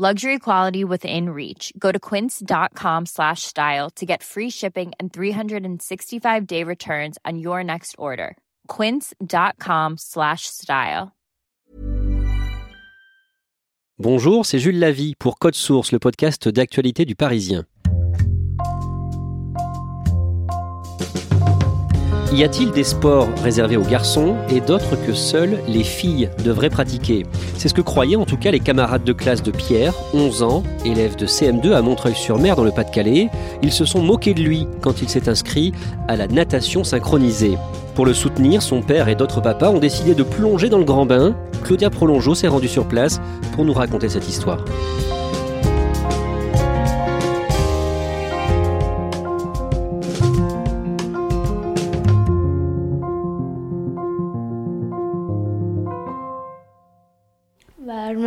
Luxury quality within reach. Go to quince.com slash style to get free shipping and 365-day returns on your next order. quince.com slash style. Bonjour, c'est Jules Lavie pour Code Source, le podcast d'actualité du Parisien. Y a-t-il des sports réservés aux garçons et d'autres que seules les filles devraient pratiquer? C'est ce que croyaient en tout cas les camarades de classe de Pierre, 11 ans, élève de CM2 à Montreuil-sur-Mer dans le Pas-de-Calais. Ils se sont moqués de lui quand il s'est inscrit à la natation synchronisée. Pour le soutenir, son père et d'autres papas ont décidé de plonger dans le grand bain. Claudia Prolongeau s'est rendue sur place pour nous raconter cette histoire.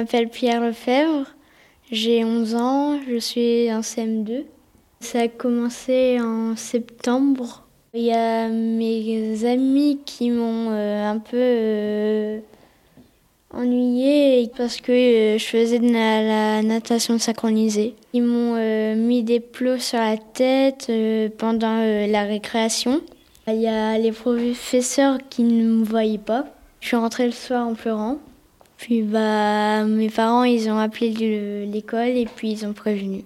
M'appelle Pierre Lefebvre, j'ai 11 ans, je suis en CM2. Ça a commencé en septembre. Il y a mes amis qui m'ont euh, un peu euh, ennuyée parce que euh, je faisais de la, natation synchronisée. Ils m'ont mis des plots sur la tête pendant la récréation. Il y a les professeurs qui ne me voyaient pas. Je suis rentrée le soir en pleurant. Puis bah mes parents ils ont appelé le- l'école et puis ils ont prévenu.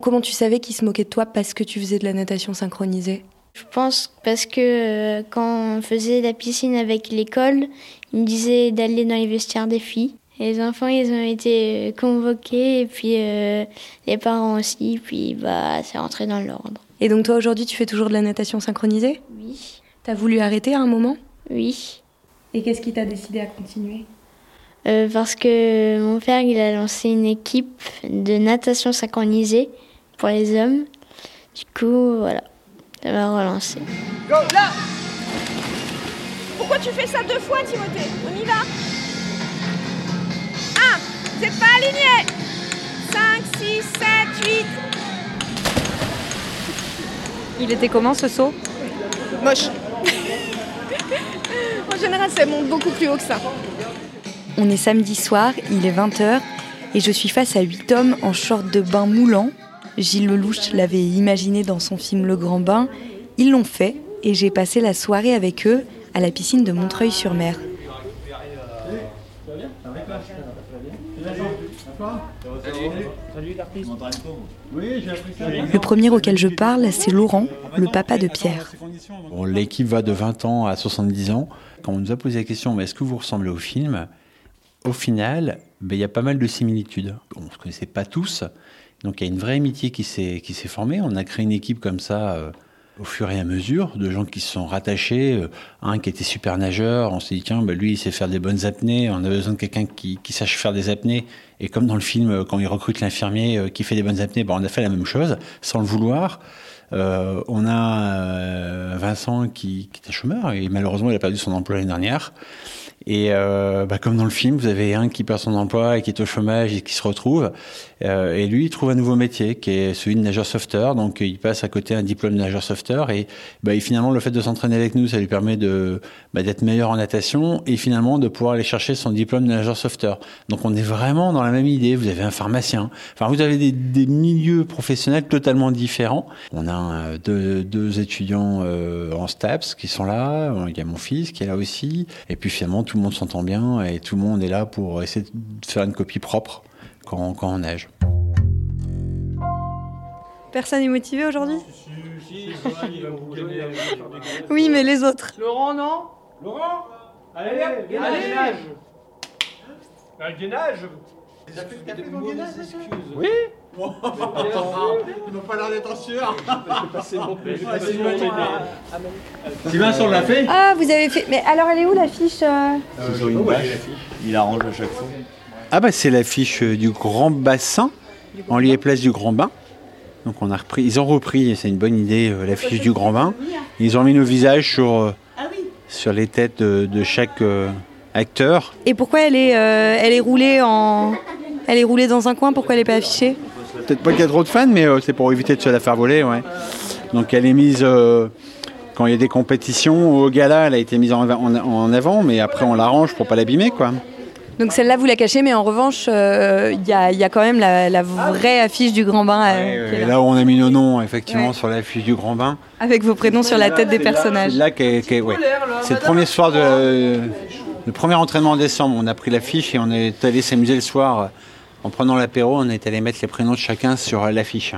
Comment tu savais qu'ils se moquaient de toi parce que tu faisais de la natation synchronisée? Je pense parce que euh, quand on faisait la piscine avec l'école, ils me disaient d'aller dans les vestiaires des filles. Et les enfants ils ont été euh, convoqués et puis euh, les parents aussi. Puis bah c'est rentré dans l'ordre. Et donc toi aujourd'hui tu fais toujours de la natation synchronisée? Oui, T'as voulu arrêter à un moment? Oui. Et qu'est-ce qui t'a décidé à continuer? Euh, parce que mon père il a lancé une équipe de natation synchronisée pour les hommes. Du coup voilà, ça m'a relancé. Go, là Pourquoi tu fais ça deux fois, Timothée? On y va? 1, vous n'êtes pas alignés 5, 6, 7, 8. Il était comment ce saut? Moche. en général, ça monte beaucoup plus haut que ça. On est samedi soir, il est 20h et je suis face à huit hommes en short de bain moulant. Gilles Lelouch l'avait imaginé dans son film Le Grand Bain. Ils l'ont fait et j'ai passé la soirée avec eux à la piscine de Montreuil-sur-Mer. Le premier auquel je parle, c'est Laurent, le papa de Pierre. L'équipe va de 20 ans à 70 ans. Quand on nous a posé la question, mais est-ce que vous ressemblez au film? Au final, ben, il y a pas mal de similitudes. On ne se connaissait pas tous, donc il y a une vraie amitié qui s'est formée. On a créé une équipe comme ça euh, au fur et à mesure, de gens qui se sont rattachés. Euh, un qui était super nageur, on s'est dit, tiens, ben, lui, il sait faire des bonnes apnées, on a besoin de quelqu'un qui, sache faire des apnées. Et comme dans le film, euh, quand il recrute l'infirmier qui fait des bonnes apnées, ben, on a fait la même chose, sans le vouloir. On a Vincent qui, qui était chômeur et malheureusement il a perdu son emploi l'année dernière. Et euh, bah, comme dans le film, vous avez un qui perd son emploi et qui est au chômage et qui se retrouve. Euh, et lui, il trouve un nouveau métier qui est celui de nageur sauveteur. Donc il passe à côté un diplôme de nageur sauveteur. Et bah, finalement, le fait de s'entraîner avec nous, ça lui permet de bah, d'être meilleur en natation et finalement de pouvoir aller chercher son diplôme de nageur sauveteur. Donc on est vraiment dans la même idée. Vous avez un pharmacien. Enfin, vous avez des, milieux professionnels totalement différents. On a euh, deux, étudiants en STAPS qui sont là. Il y a mon fils qui est là aussi. Et puis finalement, tout le monde s'entend bien et tout le monde est là pour essayer de faire une copie propre quand, quand on nage. Personne n'est motivé aujourd'hui Oui, mais les autres. Laurent, non Laurent Allez, allez, nage Un gainage. Oui Il m'a pas l'air d'être sûr Sylvain, on l'a fait Ah, vous avez fait. Mais alors, elle est où la fiche euh Il arrange à chaque fois. Ah bah c'est l'affiche du Grand Bassin, en lieu et place du Grand Bain. Donc on a repris, ils ont repris, c'est une bonne idée, euh, l'affiche du grand bain. Ils ont mis nos visages sur, euh, sur les têtes de, de chaque euh, acteur. Et pourquoi elle est, euh, elle est roulée en, elle est roulée dans un coin Pourquoi elle n'est pas affichée? Peut-être pas qu'il y a trop de fans, mais euh, c'est pour éviter de se la faire voler. Ouais. Donc elle est mise euh, quand il y a des compétitions. Au gala, elle a été mise en, en- en avant, mais après on l'arrange pour pas l'abîmer. quoi. Donc celle-là, vous la cachez, mais en revanche, euh, il y, a, y a quand même la, la vraie affiche du grand bain euh, là, là où on a mis nos noms, effectivement, Ouais. sur l'affiche du grand bain. avec vos prénoms sur la tête des personnages. C'est là ouais. C'est le premier soir de. Le premier entraînement en décembre. On a pris l'affiche et on est allé s'amuser le soir. En prenant l'apéro, on est allé mettre les prénoms de chacun sur euh, l'affiche.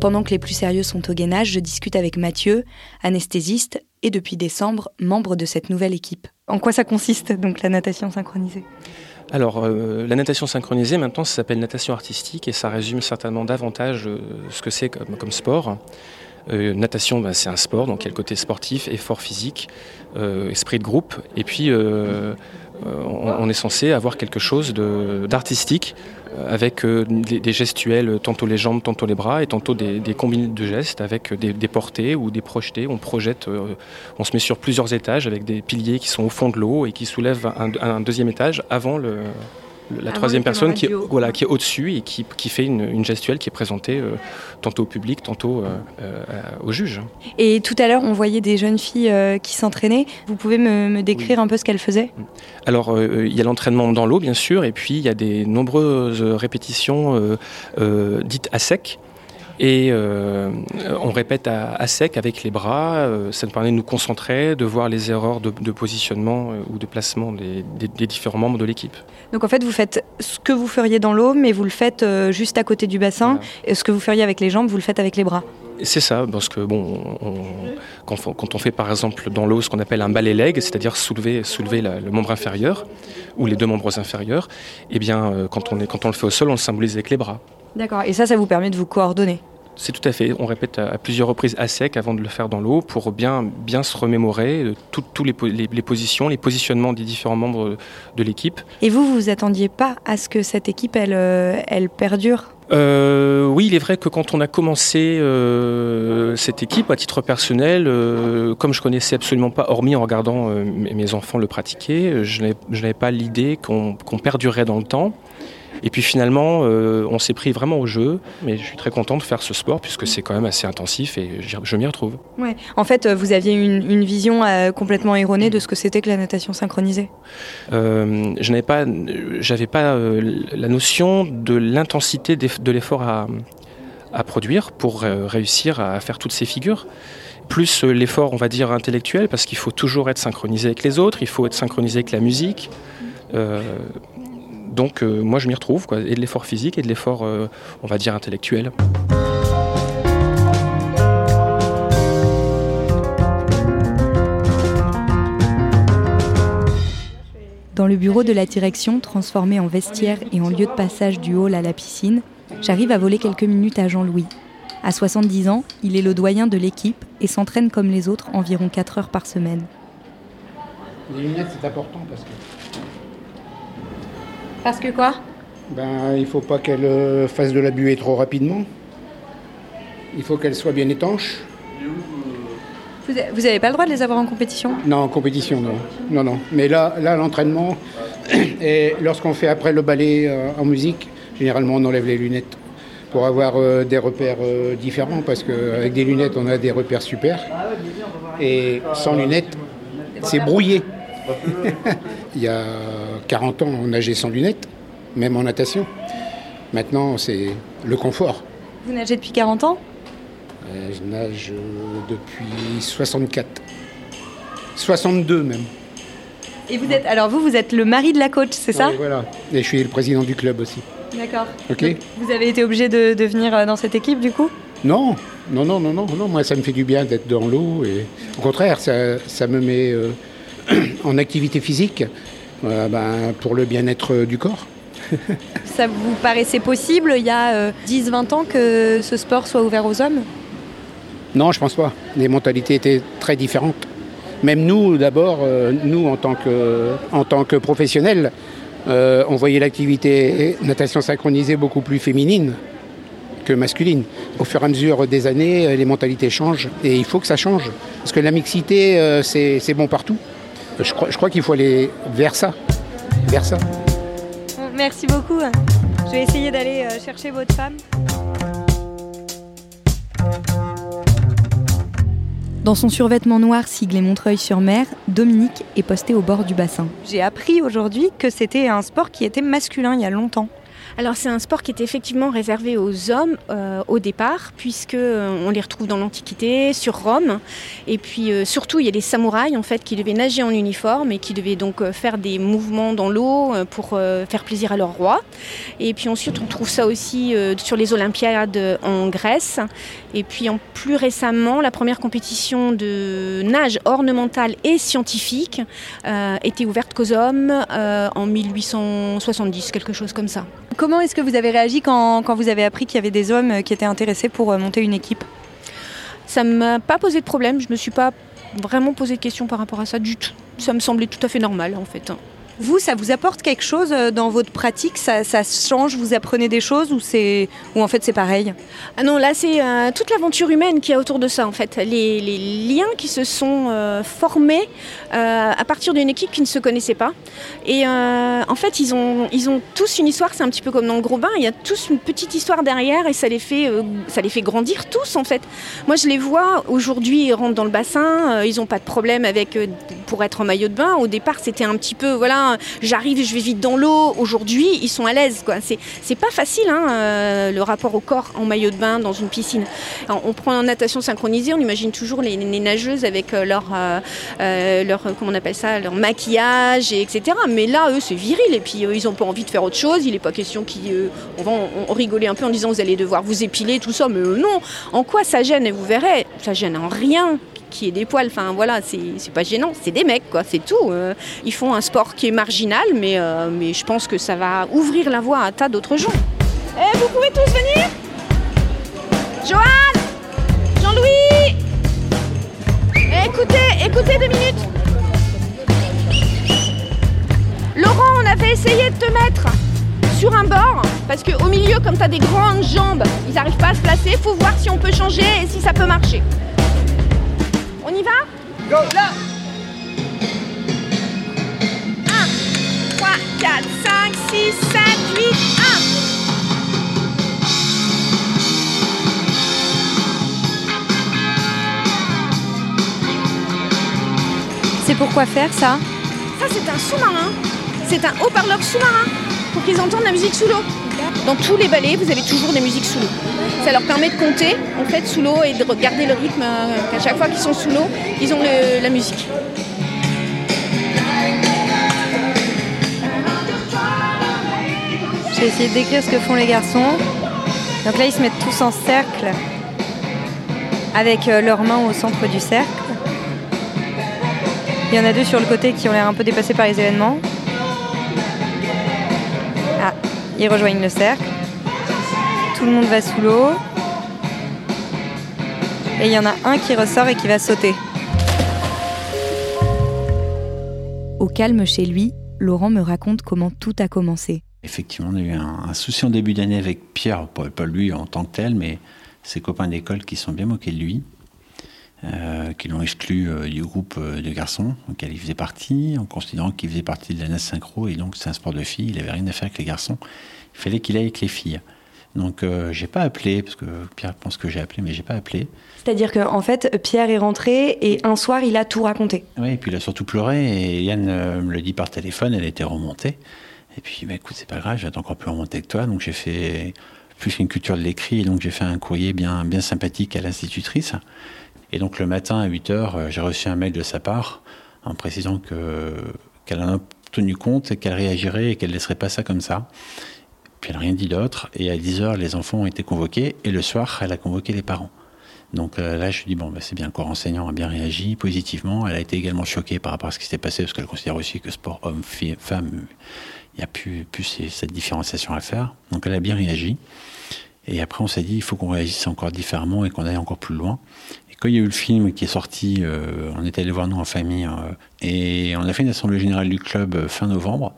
Pendant que les plus sérieux sont au gainage, je discute avec Mathieu, anesthésiste et depuis décembre, membre de cette nouvelle équipe. En quoi ça consiste donc la natation synchronisée? Alors, euh, la natation synchronisée, maintenant, ça s'appelle natation artistique et ça résume certainement davantage euh, ce que c'est comme, comme sport. Euh, natation, ben, c'est un sport, donc il y a le côté sportif, effort physique, euh, esprit de groupe. Et puis, on, on est censé avoir quelque chose d'artistique euh, avec euh, des, gestuels, tantôt les jambes, tantôt les bras, et tantôt des, des combinés de gestes avec des, portées ou des projetés. On euh, se met sur plusieurs étages avec des piliers qui sont au fond de l'eau et qui soulèvent un, deuxième étage avant le- la troisième personne qui voilà, qui est au-dessus et qui, qui fait une, une gestuelle qui est présentée euh, tantôt au public, tantôt euh, euh, au juge. Et tout à l'heure, on voyait des jeunes filles qui s'entraînaient. Vous pouvez me, me décrire un peu ce qu'elles faisaient? Alors, il y a l'entraînement dans l'eau, bien sûr, et puis il y a des nombreuses répétitions dites à sec. Et euh, on répète à, à sec avec les bras. euh, ça nous permet de nous concentrer, de voir les erreurs de, de positionnement euh, ou de placement des, des- des différents membres de l'équipe. Donc en fait, vous faites ce que vous feriez dans l'eau, mais vous le faites juste à côté du bassin. Et ce que vous feriez avec les jambes, vous le faites avec les bras. C'est ça, parce que bon, on- quand, on- quand on fait par exemple dans l'eau ce qu'on appelle un balai leg, c'est-à-dire soulever, soulever la- le membre inférieur ou les deux membres inférieurs, eh bien quand on, est, quand on le fait au sol, on le symbolise avec les bras. D'accord. Et ça, ça vous permet de vous coordonner. C'est tout à fait. On répète à, à plusieurs reprises à sec avant de le faire dans l'eau pour bien, bien se remémorer tous les, les- les positions, les positionnements des différents membres de l'équipe. Et vous, vous vous attendiez pas à ce que cette équipe, elle, euh, elle perdure? Euh, oui, il est vrai que quand on a commencé euh, cette équipe à titre personnel, euh, comme je connaissais absolument pas, hormis en regardant mes enfants le pratiquer, je n'avais pas l'idée qu'on qu'on perdurait dans le temps. Et puis finalement, euh, on s'est pris vraiment au jeu. Mais je suis très content de faire ce sport puisque c'est quand même assez intensif et je m'y retrouve. Ouais. En fait, euh, vous aviez une, une vision euh, complètement erronée de ce que c'était que la natation synchronisée. Euh, je n'avais pas, j'avais pas la notion de l'intensité de l'effort à, à produire pour réussir à faire toutes ces figures. Plus l'effort, on va dire, intellectuel, parce qu'il faut toujours être synchronisé avec les autres, il faut être synchronisé avec la musique. Euh, donc euh, moi je m'y retrouve, quoi, et de l'effort physique et de l'effort, euh, on va dire, intellectuel. Dans le bureau de la direction, transformé en vestiaire et en lieu de passage du hall à la piscine, j'arrive à voler quelques minutes à Jean-Louis. À 70 ans, il est le doyen de l'équipe et s'entraîne comme les autres environ 4 heures par semaine. Les lunettes, c'est important parce que Parce que quoi? Ben, il faut pas qu'elle euh, fasse de la buée trop rapidement. Il faut qu'elle soit bien étanche. Vous n'avez pas le droit de les avoir en compétition? Non, en compétition, non. Non, non. Mais là, là l'entraînement, et lorsqu'on fait après le ballet euh, en musique, généralement, on enlève les lunettes pour avoir euh, des repères euh, différents parce qu'avec des lunettes, on a des repères super. Et sans lunettes, c'est brouillé. Il y a 40 ans, on nageait sans lunettes, même en natation. Maintenant, c'est le confort. Vous nagez depuis 40 ans? Euh, Je nage euh, depuis 64. 62 même. Et vous êtes alors vous vous êtes le mari de la coach, c'est ça? Oui, voilà. Et je suis le président du club aussi. D'accord. Ok. Donc, vous avez été obligé de, de venir euh, dans cette équipe du coup? Non, non, non, non, non, non. Moi, ça me fait du bien d'être dans l'eau. Et au contraire, ça, ça me met euh, en activité physique ben, pour le bien-être du corps. Ça vous paraissait possible il y a 10-20 ans que ce sport soit ouvert aux hommes? Non, je pense pas. Les mentalités étaient très différentes. Même nous, d'abord, euh, nous en tant que, en tant que professionnels, euh, on voyait l'activité natation synchronisée beaucoup plus féminine que masculine. Au fur et à mesure des années, les mentalités changent et il faut que ça change. Parce que la mixité, c'est bon partout. Je crois, je crois qu'il faut aller vers ça. Vers ça. Merci beaucoup. Je vais essayer d'aller chercher votre femme. Dans son survêtement noir siglé Montreuil-sur-Mer, Dominique est postée au bord du bassin. J'ai appris aujourd'hui que c'était un sport qui était masculin il y a longtemps. Alors c'est un sport qui était effectivement réservé aux hommes euh, au départ, puisque euh, on les retrouve dans l'Antiquité, sur Rome, et puis euh, surtout il y a les samouraïs en fait qui devaient nager en uniforme et qui devaient donc faire des mouvements dans l'eau pour faire plaisir à leur roi. Et puis ensuite on trouve ça aussi sur les Olympiades en Grèce. Et puis en plus récemment, la première compétition de nage ornementale et scientifique était ouverte qu'aux hommes en 1870, quelque chose comme ça. Comment est-ce que vous avez réagi quand, vous avez appris qu'il y avait des hommes qui étaient intéressés pour euh, monter une équipe? Ça ne m'a pas posé de problème, je ne me suis pas vraiment posé de questions par rapport à ça du tout. Ça me semblait tout à fait normal en fait. Vous, ça vous apporte quelque chose euh, dans votre pratique? Ça, change Vous apprenez des choses ou, c'est, ou en fait c'est pareil? Ah Non, là c'est euh, toute l'aventure humaine qui est autour de ça en fait. Les, liens qui se sont euh, formés à partir d'une équipe qui ne se connaissait pas. Et en fait, ils ont, ils ont tous une histoire, c'est un petit peu comme dans le gros bain, il y a tous une petite histoire derrière et ça les fait, ça les fait grandir tous en fait. Moi je les vois aujourd'hui, ils rentrent dans le bassin, ils n'ont pas de problème avec pour être en maillot de bain. Au départ, c'était un petit peu, voilà, j'arrive, je vais vite dans l'eau. Aujourd'hui, ils sont à l'aise. C'est, pas facile hein, euh, le rapport au corps en maillot de bain dans une piscine. on prend en natation synchronisée, on imagine toujours les, nageuses avec euh, leur, euh, leur, comment on appelle ça, leur maquillage, et etc. Mais là, eux, c'est viril. Et puis, ils n'ont pas envie de faire autre chose. Il n'est pas question qu'ils. on va rigoler un peu en disant vous allez devoir vous épiler, tout ça. Mais non, en quoi ça gêne? Et vous verrez, ça gêne en rien qui est des poils. Enfin voilà, c'est pas gênant, c'est des mecs quoi, c'est tout. Euh. ils font un sport qui est marginal, mais, euh, mais je pense que ça va ouvrir la voie à un tas d'autres gens. Eh, vous pouvez tous venir? Joanne Jean-Louis eh, Écoutez, écoutez deux minutes. Laurent, on avait essayé de te mettre sur un bord, parce qu'au milieu, comme tu as des grandes jambes, ils n'arrivent pas à se placer, faut voir si on peut changer et si ça peut marcher. On y va? Go Là 1, 3, 4, 5, 6, 7, 8, 1 C'est pourquoi faire ça? Ça c'est un sous-marin. C'est un haut-parleur sous-marin pour qu'ils entendent la musique sous l'eau. Dans tous les ballets, vous avez toujours des musiques sous l'eau. Ça leur permet de compter en fait sous l'eau et de regarder le rythme. Euh, à chaque fois qu'ils sont sous l'eau, ils ont la musique. J'ai essayé de décrire ce que font les garçons. Donc là, ils se mettent tous en cercle avec euh, leurs mains au centre du cercle. Il y en a deux sur le côté qui ont l'air un peu dépassés par les événements. Ah, ils rejoignent le cercle. Tout le monde va sous l'eau. Et il y en a un qui ressort et qui va sauter. Au calme chez lui, Laurent me raconte comment tout a commencé. Effectivement, on a eu un, souci en début d'année avec Pierre, pas, lui en tant que tel, mais ses copains d'école qui sont bien moqués de lui, euh, qui l'ont exclu euh, du groupe euh, de garçons auquel il faisait partie, en considérant qu'il faisait partie de la NAS synchro et donc c'est un sport de filles, il n'avait rien à faire avec les garçons, il fallait qu'il aille avec les filles. Donc euh, j'ai pas appelé, parce que Pierre pense que j'ai appelé, mais j'ai pas appelé. C'est-à-dire qu'en en fait, Pierre est rentré et un soir, il a tout raconté. Oui, et puis il a surtout pleuré, et Yann euh, me le dit par téléphone, elle était remontée. Et puis, bah, écoute, c'est pas grave, j'attends encore plus remonter que toi. Donc j'ai fait plus qu'une culture de l'écrit, et donc j'ai fait un courrier bien, bien sympathique à l'institutrice. Et donc le matin à 8 h euh, j'ai reçu un mail de sa part en précisant que qu'elle en a tenu compte et qu'elle réagirait et qu'elle laisserait pas ça comme ça. Puis elle n'a rien dit d'autre. Et à 10h, les enfants ont été convoqués. Et le soir, elle a convoqué les parents. Donc euh, là, je dis, bon, bah, c'est bien, le corps enseignant a bien réagi positivement. Elle a été également choquée par rapport à ce qui s'était passé, parce qu'elle considère aussi que sport homme, fille, femme, il n'y a plus cette différenciation à faire. Donc elle a bien réagi. Et après, on s'est dit, il faut qu'on réagisse encore différemment et qu'on aille encore plus loin. Quand il y a eu le film qui est sorti, euh, on est allé voir nous en famille euh, et on a fait une assemblée générale du club euh, fin novembre.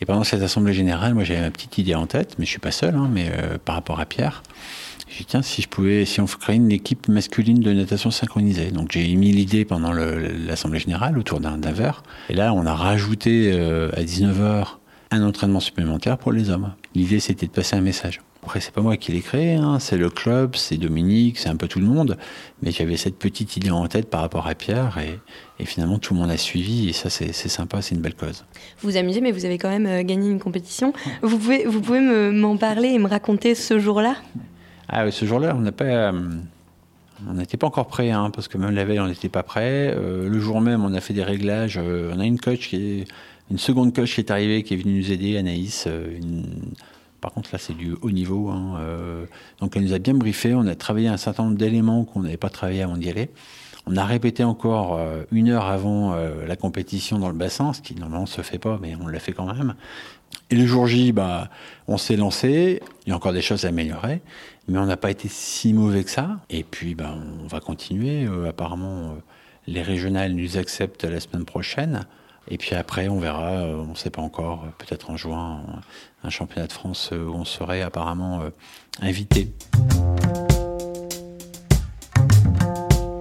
Et pendant cette assemblée générale, moi j'avais ma petite idée en tête, mais je suis pas seul, hein, mais par rapport à Pierre. J'ai dit, tiens, si je pouvais, si on créait une équipe masculine de natation synchronisée. Donc j'ai émis l'idée pendant l'assemblée générale autour d'un verre. Et là, on a rajouté à 19h un entraînement supplémentaire pour les hommes. L'idée, c'était de passer un message. Après, c'est pas moi qui l'ai créé, hein. c'est le club, c'est Dominique, c'est un peu tout le monde. Mais j'avais cette petite idée en tête par rapport à Pierre et, finalement tout le monde a suivi et ça, c'est sympa, c'est une belle cause. Vous vous amusez, mais vous avez quand même euh, gagné une compétition. Vous pouvez, vous pouvez m'en parler et me raconter ce jour-là? Ah, ce jour-là, on n'a pas. Euh, on n'était pas encore prêt, hein, parce que même la veille, on n'était pas prêt. Euh, le jour même, on a fait des réglages. on a une coach qui est, une seconde coach qui est arrivée, qui est venue nous aider, Anaïs. Une, par contre, là, c'est du haut niveau. Hein, euh, donc, elle nous a bien briefé. On a travaillé un certain nombre d'éléments qu'on n'avait pas travaillé avant d'y aller. On a répété encore euh, une heure avant euh, la compétition dans le bassin, ce qui normalement se fait pas, mais on l'a fait quand même. Et le jour J, bah, on s'est lancé. Il y a encore des choses à améliorer, mais on n'a pas été si mauvais que ça. Et puis, bah, on va continuer. apparemment, les régionales nous acceptent la semaine prochaine. Et puis après, on verra, on ne sait pas encore, peut-être en juin, un championnat de France euh, où on serait apparemment euh, invité.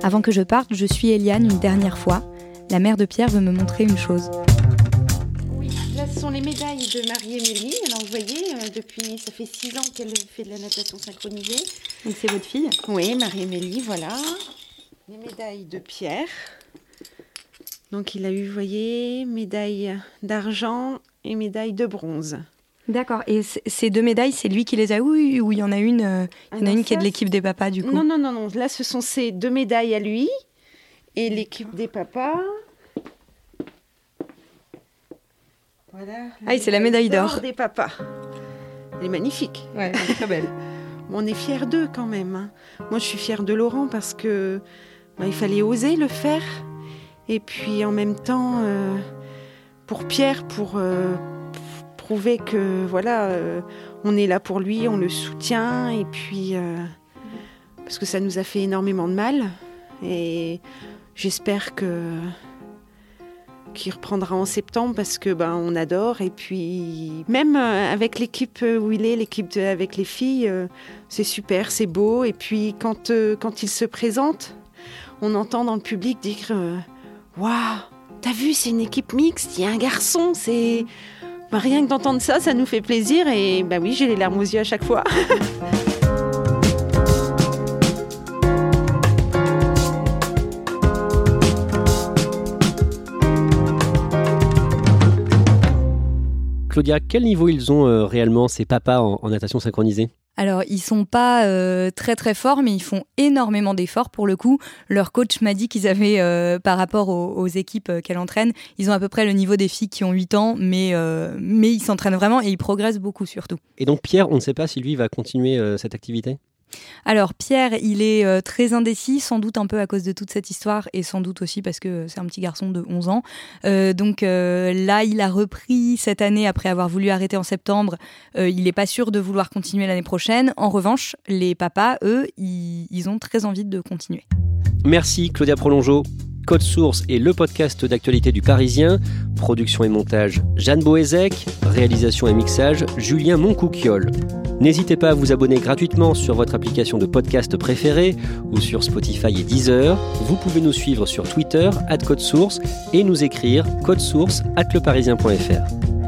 Avant que je parte, je suis Eliane une dernière fois. La mère de Pierre veut me montrer une chose. Oui, là ce sont les médailles de Marie-Émilie. Alors vous voyez, euh, depuis, ça fait six ans qu'elle fait de la natation synchronisée. Donc c'est votre fille? Oui, Marie-Émilie, voilà. Les médailles de Pierre. Donc il a eu, vous voyez, médaille d'argent et médaille de bronze. D'accord. Et ces deux médailles, c'est lui qui les a eu ou il y en a une, euh, il y en a une qui est de l'équipe des papas du coup Non, non, non, non. Là, ce sont ces deux médailles à lui et l'équipe des papas. Voilà. Ah, c'est la médaille d'or. des papas. Elle est magnifique. Ouais, elle est très belle. on est fiers d'eux quand même. Hein. Moi, je suis fière de Laurent parce que bah, il fallait oser le faire. Et puis en même temps, euh, pour Pierre, pour, euh, prouver que voilà, euh, on est là pour lui, on le soutient, et puis parce que ça nous a fait énormément de mal, et j'espère que qu'il reprendra en septembre parce que ben on adore. Et puis même avec l'équipe où il est l'équipe avec les filles c'est super c'est beau. Et puis quand quand il se présente on entend dans le public dire waouh t'as vu c'est une équipe mixte il y a un garçon c'est bah, rien que d'entendre ça, ça nous fait plaisir et bah oui, j'ai les larmes aux yeux à chaque fois. Claudia, quel niveau ils ont euh, réellement ces papas en natation synchronisée? Alors, ils sont pas euh, très très forts, mais ils font énormément d'efforts pour le coup. Leur coach m'a dit qu'ils avaient, euh, par rapport aux, équipes qu'elle entraîne, ils ont à peu près le niveau des filles qui ont 8 ans, mais, mais ils s'entraînent vraiment et ils progressent beaucoup surtout. Et donc Pierre, on ne sait pas si lui va continuer cette activité? Alors Pierre, il est euh, très indécis, sans doute un peu à cause de toute cette histoire et sans doute aussi parce que c'est un petit garçon de 11 ans. Euh, donc euh, là, il a repris cette année après avoir voulu arrêter en septembre. il n'est pas sûr de vouloir continuer l'année prochaine. En revanche, les papas, eux, ils ont très envie de continuer. Merci Claudia Prolongeau. Code Source est le podcast d'actualité du Parisien. Production et montage Jeanne Boézek. Réalisation et mixage Julien Moncouquiole. N'hésitez pas à vous abonner gratuitement sur votre application de podcast préférée ou sur Spotify et Deezer. Vous pouvez nous suivre sur Twitter, at Code Source, et nous écrire source at leparisien.fr.